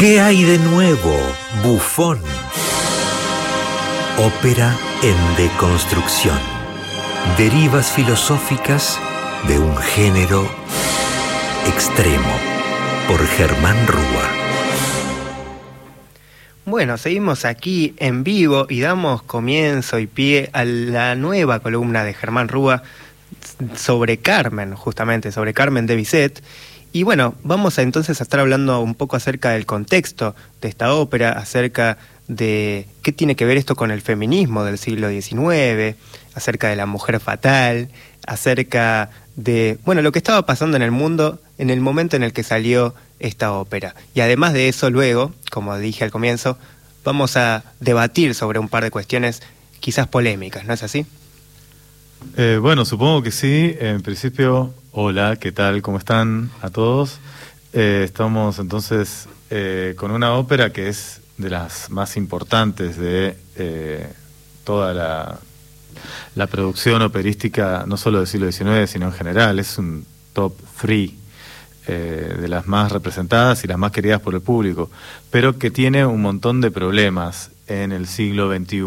¿Qué hay de nuevo, bufón? Ópera en deconstrucción. Derivas filosóficas de un género extremo por Germán Rúa. Bueno, seguimos aquí en vivo y damos comienzo y pie a la nueva columna de Germán Rúa sobre Carmen, justamente, sobre Carmen de Bizet. Y bueno, vamos a entonces a estar hablando un poco acerca del contexto de esta ópera, acerca de qué tiene que ver esto con el feminismo del siglo XIX, acerca de la mujer fatal, acerca de, bueno, lo que estaba pasando en el mundo en el momento en el que salió esta ópera. Y además de eso, luego, como dije al comienzo, vamos a debatir sobre un par de cuestiones quizás polémicas, ¿no es así? Eh, bueno, supongo que sí. En principio, hola, ¿qué tal? ¿Cómo están a todos? Eh, estamos entonces eh, con una ópera que es de las más importantes de toda la, la, producción operística, no solo del siglo XIX, sino en general. Es un top three de las más representadas y las más queridas por el público, pero que tiene un montón de problemas en el siglo XXI.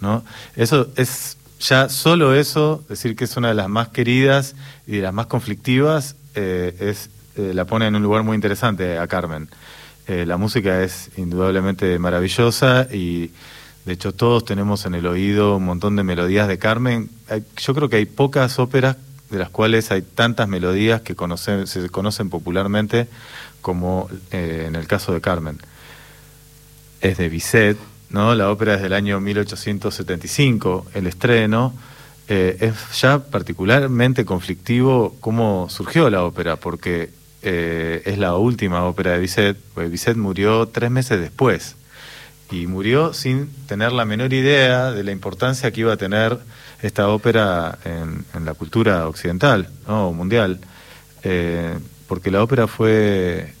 ¿no? Eso es ya solo eso, decir que es una de las más queridas y de las más conflictivas, eh, es, eh, la pone en un lugar muy interesante a Carmen. Eh, la música es indudablemente maravillosa y de hecho todos tenemos en el oído un montón de melodías de Carmen. yo creo que hay pocas óperas de las cuales hay tantas melodías que se conocen popularmente como en el caso de Carmen. Es de Bizet, ¿no? La ópera es del año 1875, el estreno. Eh, es ya particularmente conflictivo cómo surgió la ópera, porque eh, es la última ópera de Bizet, pues Bizet murió tres meses después y murió sin tener la menor idea de la importancia que iba a tener esta ópera en, la cultura occidental o mundial, eh, porque la ópera fue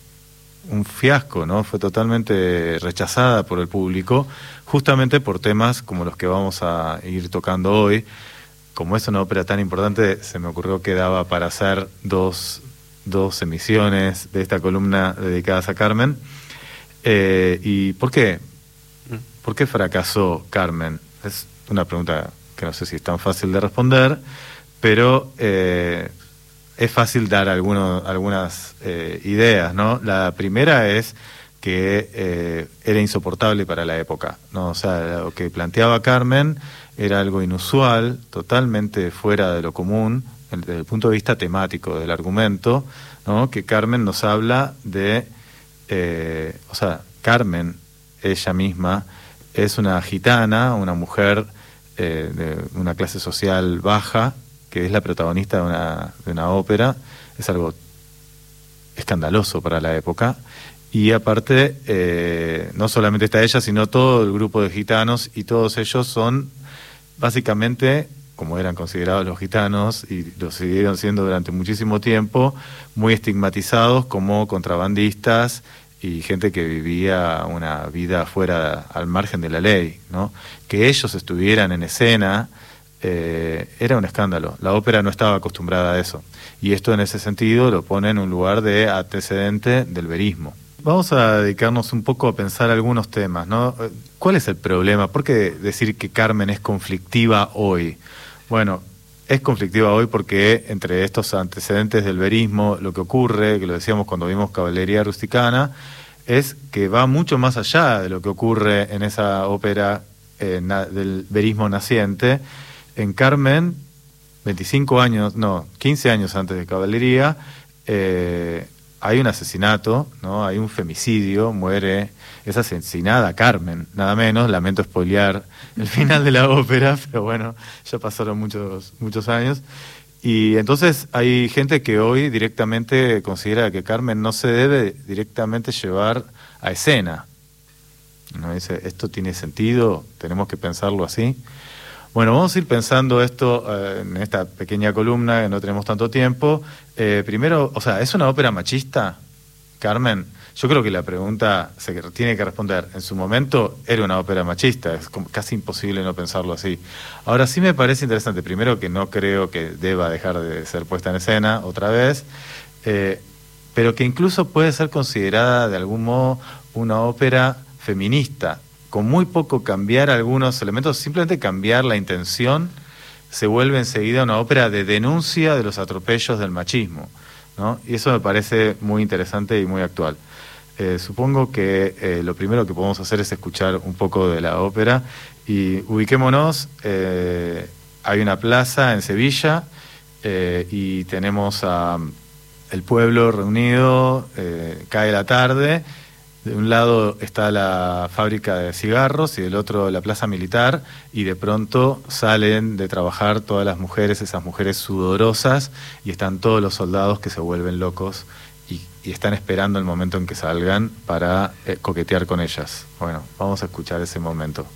un fiasco, ¿no? Fue totalmente rechazada por el público, justamente por temas como los que vamos a ir tocando hoy. Como es una ópera tan importante, se me ocurrió que daba para hacer dos, dos emisiones de esta columna dedicadas a Carmen. Eh, ¿Y por qué? ¿Por qué fracasó Carmen? Es una pregunta que no sé si es tan fácil de responder, pero eh, es fácil dar algunas eh, ideas, ¿no? La primera es que eh, era insoportable para la época, ¿no? O sea, lo que planteaba Carmen era algo inusual, totalmente fuera de lo común, desde el punto de vista temático del argumento, ¿no? Que Carmen nos habla de, eh, o sea, Carmen, ella misma, es una gitana, una mujer de una clase social baja, que es la protagonista de una, de una ópera, es algo escandaloso para la época. Y aparte, eh, no solamente está ella, sino todo el grupo de gitanos, y todos ellos son básicamente, como eran considerados los gitanos, y lo siguieron siendo durante muchísimo tiempo, muy estigmatizados como contrabandistas y gente que vivía una vida fuera al margen de la ley, ¿no? Que ellos estuvieran en escena eh, era un escándalo. La ópera no estaba acostumbrada a eso. Y esto en ese sentido lo pone en un lugar de antecedente del verismo. Vamos a dedicarnos un poco a pensar algunos temas, ¿no? ¿Cuál es el problema? ¿Por qué decir que Carmen es conflictiva hoy? Bueno, es conflictiva hoy porque entre estos antecedentes del verismo, lo que ocurre, que lo decíamos cuando vimos Caballería Rusticana, es que va mucho más allá de lo que ocurre en esa ópera eh, del verismo naciente, en Carmen, 25 años, no, 15 años antes de Caballería, eh, hay un asesinato, ¿no? Hay un femicidio, muere, es asesinada Carmen, nada menos, lamento spoilear el final de la ópera, pero bueno, ya pasaron muchos, muchos años. Y entonces hay gente que hoy directamente considera que Carmen no se debe directamente llevar a escena. ¿No? Dice, ¿esto tiene sentido? ¿Tenemos que pensarlo así? Bueno, vamos a ir pensando esto eh, en esta pequeña columna, que no tenemos tanto tiempo. Eh, primero, o sea, ¿es una ópera machista, Carmen? Yo creo que la pregunta se tiene que responder. En su momento era una ópera machista, es casi imposible no pensarlo así. Ahora sí me parece interesante, primero que no creo que deba dejar de ser puesta en escena otra vez, eh, pero que incluso puede ser considerada de algún modo una ópera feminista, con muy poco cambiar algunos elementos, simplemente cambiar la intención, se vuelve enseguida una ópera de denuncia de los atropellos del machismo. ¿no? Y eso me parece muy interesante y muy actual. Eh, supongo que eh, lo primero que podemos hacer es escuchar un poco de la ópera y ubiquémonos, eh, hay una plaza en Sevilla y tenemos a el pueblo reunido, cae la tarde de un lado está la fábrica de cigarros y del otro la plaza militar y de pronto salen de trabajar todas las mujeres, esas mujeres sudorosas y están todos los soldados que se vuelven locos y, están esperando el momento en que salgan para eh, coquetear con ellas. Bueno, vamos a escuchar ese momento.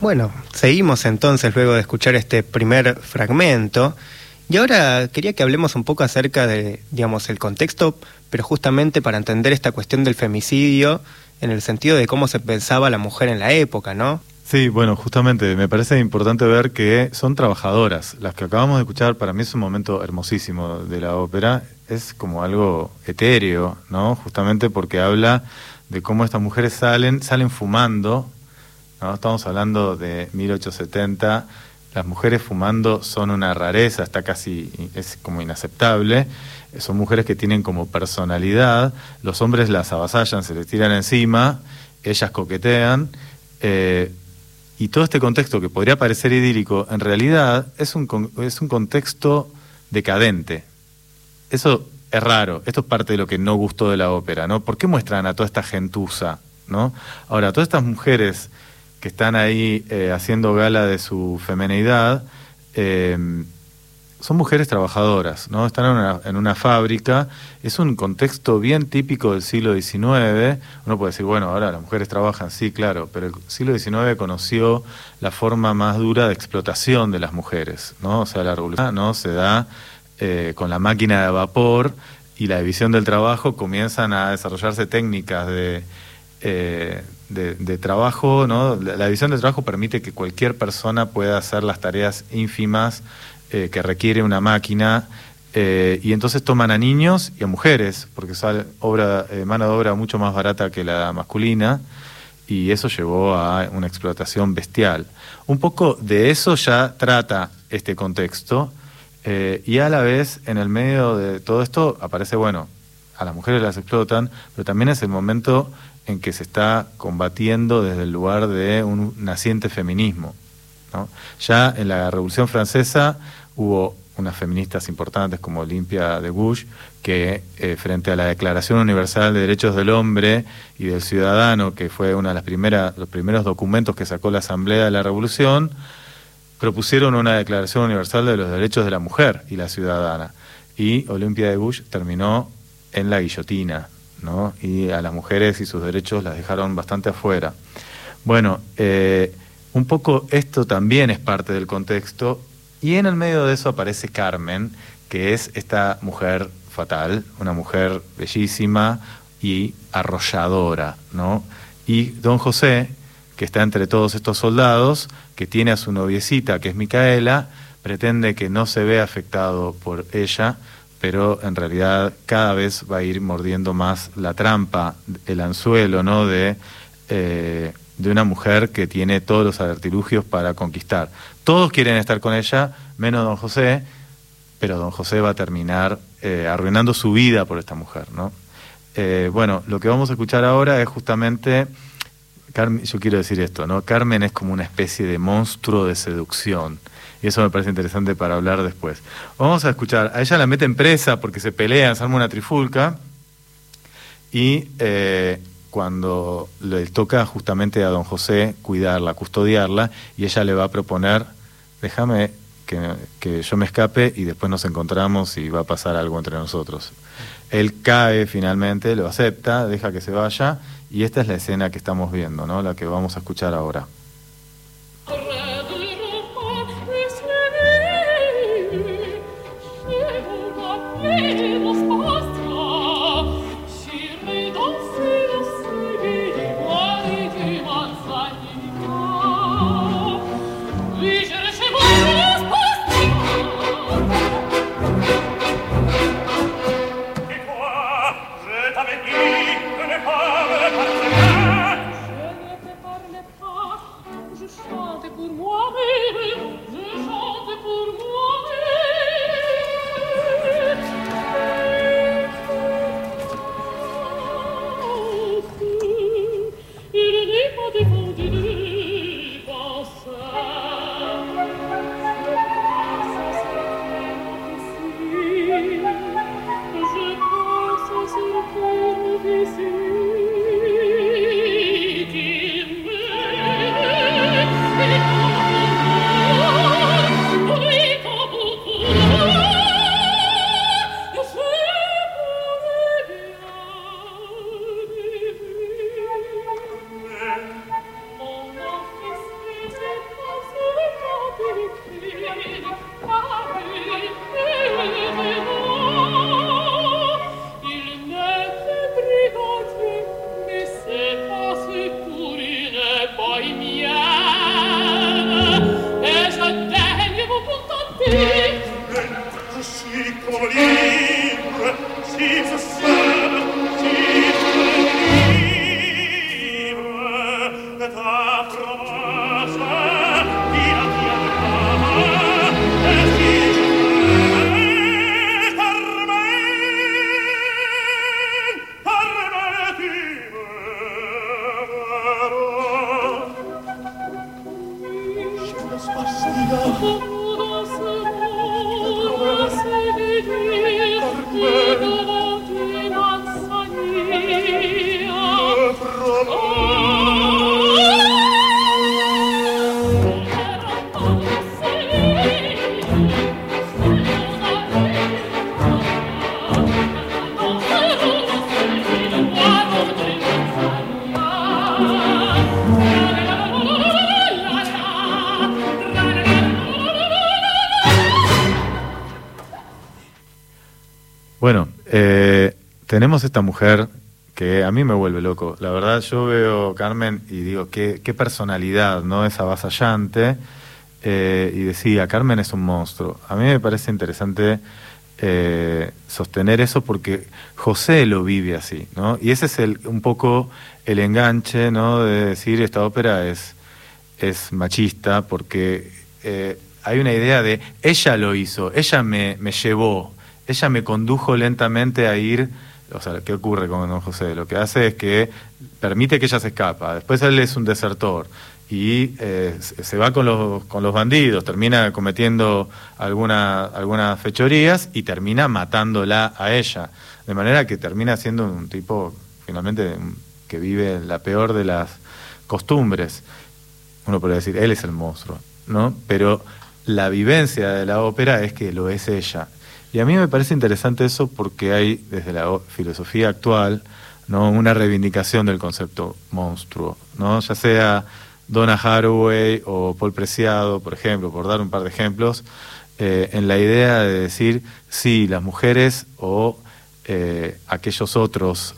Bueno, seguimos entonces luego de escuchar este primer fragmento. Y ahora quería que hablemos un poco acerca de, digamos, el contexto, pero justamente para entender esta cuestión del femicidio en el sentido de cómo se pensaba la mujer en la época, ¿no? Sí, bueno, justamente me parece importante ver que son trabajadoras. Las que acabamos de escuchar, para mí es un momento hermosísimo de la ópera. Es como algo etéreo, ¿no? Justamente porque habla de cómo estas mujeres salen, salen fumando, ¿no? Estamos hablando de 1870. Las mujeres fumando son una rareza, está casi, es como inaceptable. Son mujeres que tienen como personalidad. Los hombres las avasallan, se les tiran encima, ellas coquetean. Eh, y todo este contexto que podría parecer idílico, en realidad es un, es un contexto decadente. Eso es raro, esto es parte de lo que no gustó de la ópera, ¿no? ¿Por qué muestran a toda esta gentuza, ¿no? Ahora, todas estas mujeres que están ahí eh, haciendo gala de su femeneidad, eh, son mujeres trabajadoras, ¿no? Están en una, en una, fábrica, es un contexto bien típico del siglo XIX. Uno puede decir, bueno, ahora las mujeres trabajan, sí, claro, pero el siglo XIX conoció la forma más dura de explotación de las mujeres, ¿no? O sea, la revolución ¿no? se da eh, con la máquina de vapor y la división del trabajo comienzan a desarrollarse técnicas de, eh, de, de, trabajo, ¿no? La división del trabajo permite que cualquier persona pueda hacer las tareas ínfimas eh, que requiere una máquina eh, y entonces toman a niños y a mujeres, porque sale obra, mano de obra mucho más barata que la masculina, y eso llevó a una explotación bestial. Un poco de eso ya trata este contexto, y a la vez, en el medio de todo esto, aparece, bueno, a las mujeres las explotan, pero también es el momento en que se está combatiendo desde el lugar de un naciente feminismo. ¿no? Ya en la Revolución Francesa hubo unas feministas importantes como Olimpia de Bush, que eh, frente a la Declaración Universal de Derechos del Hombre y del Ciudadano, que fue uno de las primeras, los primeros documentos que sacó la Asamblea de la Revolución, propusieron una Declaración Universal de los Derechos de la Mujer y la Ciudadana. Y Olimpia de Bush terminó en la guillotina, Y a las mujeres y sus derechos las dejaron bastante afuera. Bueno, eh, un poco esto también es parte del contexto y en el medio de eso aparece Carmen, que es esta mujer fatal, una mujer bellísima y arrolladora, ¿no? Y don José, que está entre todos estos soldados, que tiene a su noviecita, que es Micaela, pretende que no se vea afectado por ella, pero en realidad cada vez va a ir mordiendo más la trampa, el anzuelo, ¿no? De eh, de una mujer que tiene todos los artilugios para conquistar. Todos quieren estar con ella, menos don José, pero don José va a terminar eh, arruinando su vida por esta mujer, ¿no? Eh, bueno, lo que vamos a escuchar ahora es justamente, Carmen, yo quiero decir esto, ¿no? Carmen es como una especie de monstruo de seducción. Y eso me parece interesante para hablar después. Vamos a escuchar, a ella la meten presa porque se pelean, se arma una trifulca. Y eh, cuando le toca justamente a don José cuidarla, custodiarla, y ella le va a proponer, déjame que, yo me escape y después nos encontramos y va a pasar algo entre nosotros. Él cae finalmente, lo acepta, deja que se vaya, y esta es la escena que estamos viendo, ¿no? la que vamos a escuchar ahora. Tenemos esta mujer que a mí me vuelve loco. La verdad, yo veo Carmen y digo, qué, qué personalidad, ¿no? Es avasallante. Eh, y decía, Carmen es un monstruo. A mí me parece interesante eh, sostener eso porque José lo vive así, ¿no? Y ese es el, un poco el enganche, ¿no? De decir, esta ópera es, es machista porque eh, hay una idea de, ella lo hizo, ella me, me llevó, ella me condujo lentamente a ir o sea, ¿qué ocurre con don José? Lo que hace es que permite que ella se escapa, después él es un desertor y eh, se va con los, con los bandidos, termina cometiendo alguna, algunas fechorías y termina matándola a ella, de manera que termina siendo un tipo finalmente que vive la peor de las costumbres. Uno podría decir, él es el monstruo, ¿no? Pero la vivencia de la ópera es que lo es ella y a mí me parece interesante eso porque hay, desde la filosofía actual, ¿no? una reivindicación del concepto monstruo, ¿no? ya sea Donna Haraway o Paul Preciado, por ejemplo, por dar un par de ejemplos, eh, en la idea de decir, sí, las mujeres o eh, aquellos otros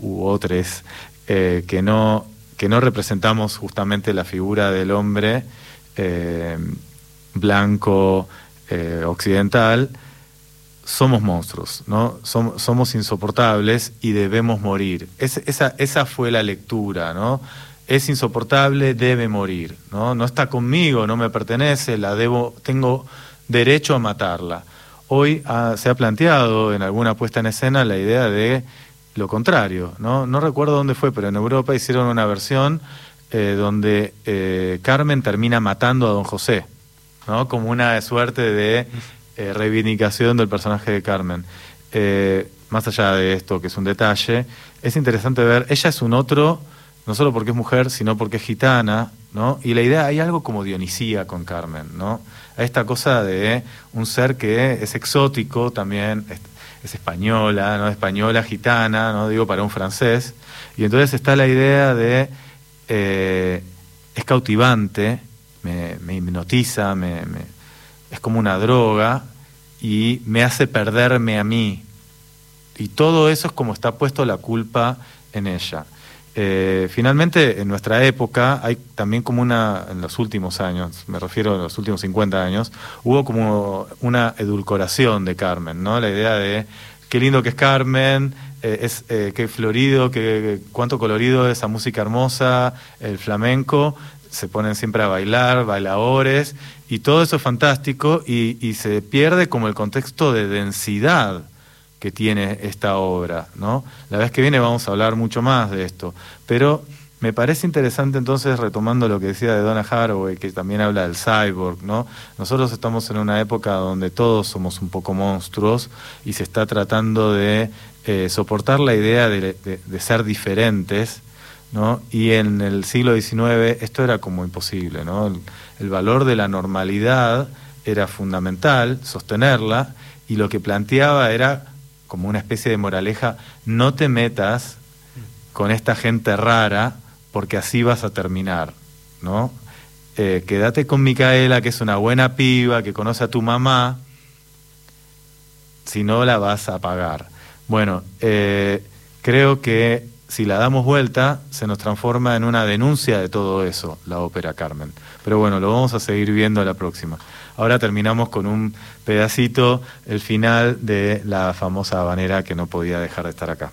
u otros eh, que, no, que no representamos justamente la figura del hombre blanco occidental, somos monstruos, ¿no? somos insoportables y debemos morir. esa, fue la lectura, ¿no? Es insoportable, debe morir, ¿no? No está conmigo, no me pertenece, la debo, tengo derecho a matarla. Hoy se ha planteado en alguna puesta en escena la idea de lo contrario, ¿no? No recuerdo dónde fue, pero en Europa hicieron una versión eh, donde eh, Carmen termina matando a don José, ¿no? Como una suerte de eh, reivindicación del personaje de Carmen. Eh, más allá de esto, que es un detalle, es interesante ver, ella es un otro, no solo porque es mujer, sino porque es gitana, ¿no? Y la idea, hay algo como Dionisía con Carmen, ¿no? Esta cosa de un ser que es exótico también, es, española, ¿no? Española, gitana, ¿no? Digo, para un francés. Y entonces está la idea de, eh, es cautivante, me, hipnotiza, me es como una droga y me hace perderme a mí. Y todo eso es como está puesto la culpa en ella. Eh, finalmente, en nuestra época, hay también como una, en los últimos años, me refiero a los últimos 50 años, hubo como una edulcoración de Carmen, ¿no? La idea de qué lindo que es Carmen, eh, es eh, qué florido, qué, cuánto colorido esa música hermosa, el flamenco, se ponen siempre a bailar, bailadores, y todo eso es fantástico y, se pierde como el contexto de densidad que tiene esta obra, ¿no? La vez que viene vamos a hablar mucho más de esto, pero me parece interesante entonces, retomando lo que decía de Donna Haraway, que también habla del cyborg, ¿no? Nosotros estamos en una época donde todos somos un poco monstruos y se está tratando de eh, soportar la idea de, ser diferentes, Y en el siglo XIX esto era como imposible, ¿no? el valor de la normalidad era fundamental, sostenerla, y lo que planteaba era como una especie de moraleja, no te metas con esta gente rara porque así vas a terminar, ¿no? Eh, quédate con Micaela, que es una buena piba, que conoce a tu mamá, si no la vas a pagar. Bueno, eh, creo que si la damos vuelta, se nos transforma en una denuncia de todo eso, la ópera Carmen. Pero bueno, lo vamos a seguir viendo la próxima. Ahora terminamos con un pedacito, el final de la famosa habanera que no podía dejar de estar acá.